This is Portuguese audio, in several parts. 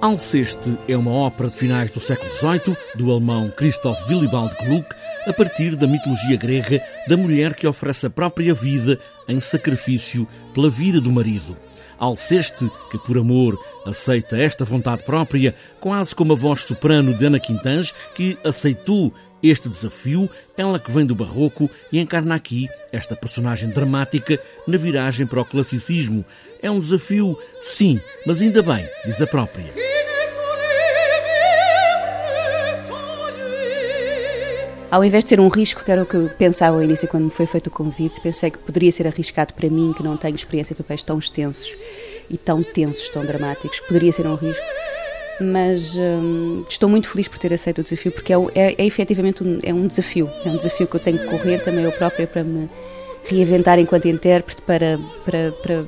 Alceste é uma ópera de finais do século XVIII, do alemão Christoph Willibald Gluck, a partir da mitologia grega da mulher que oferece a própria vida em sacrifício pela vida do marido. Alceste, que por amor aceita esta vontade própria, quase como a voz soprano de Ana Quintans, que aceitou este desafio, ela que vem do barroco e encarna aqui esta personagem dramática na viragem para o classicismo. É um desafio, sim, mas ainda bem, diz a própria. Ao invés de ser um risco, que era o que eu pensava ao início quando me foi feito o convite, pensei que poderia ser arriscado para mim, que não tenho experiência de papéis tão extensos e tão tensos, tão dramáticos, poderia ser um risco. Mas hum, estou muito feliz por ter aceito o desafio, porque é, é, é efetivamente um, é um desafio. É um desafio que eu tenho que correr também eu própria para me reinventar enquanto intérprete, para, para, para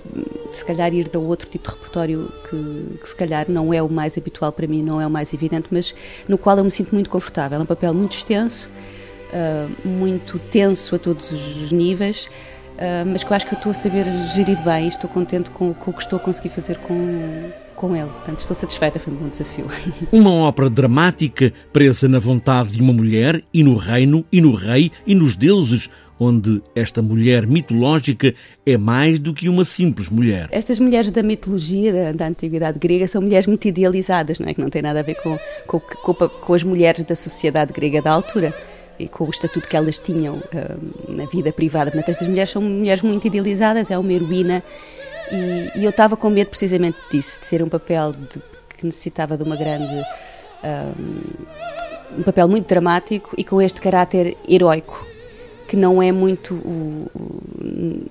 se calhar ir dar outro tipo de repertório que, que, se calhar não é o mais habitual para mim, não é o mais evidente, mas no qual eu me sinto muito confortável. É um papel muito extenso, uh, muito tenso a todos os níveis, uh, mas que eu acho que eu estou a saber gerir bem e estou contente com, com o que estou a conseguir fazer com, com ele. Portanto, estou satisfeita, foi um bom desafio. Uma ópera dramática presa na vontade de uma mulher e no reino e no rei e nos deuses, onde esta mulher mitológica é mais do que uma simples mulher. Estas mulheres da mitologia da, da antiguidade grega são mulheres muito idealizadas, não é? que não tem nada a ver com, com, com, com as mulheres da sociedade grega da altura e com o estatuto que elas tinham uh, na vida privada. Portanto, estas mulheres são mulheres muito idealizadas, é uma heroína e, e eu estava com medo precisamente disso, de ser um papel de, que necessitava de uma grande. Um, um papel muito dramático e com este caráter heróico que não é muito o, o,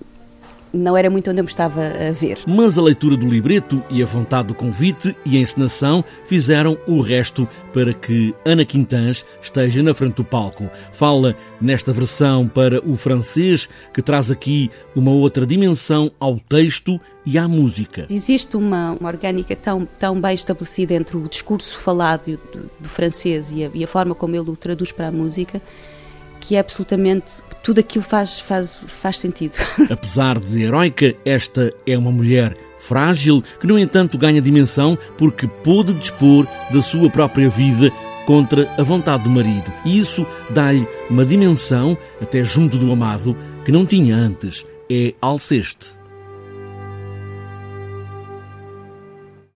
não era muito onde eu me estava a ver. Mas a leitura do libreto e a vontade do convite e a encenação fizeram o resto para que Ana Quintans esteja na frente do palco. Fala nesta versão para o francês, que traz aqui uma outra dimensão ao texto e à música. Existe uma, uma orgânica tão, tão bem estabelecida entre o discurso falado do, do francês e a, e a forma como ele o traduz para a música que é absolutamente tudo aquilo faz, faz, faz sentido. Apesar de heroica, esta é uma mulher frágil que, no entanto, ganha dimensão porque pôde dispor da sua própria vida contra a vontade do marido. E isso dá-lhe uma dimensão, até junto do amado, que não tinha antes. É Alceste.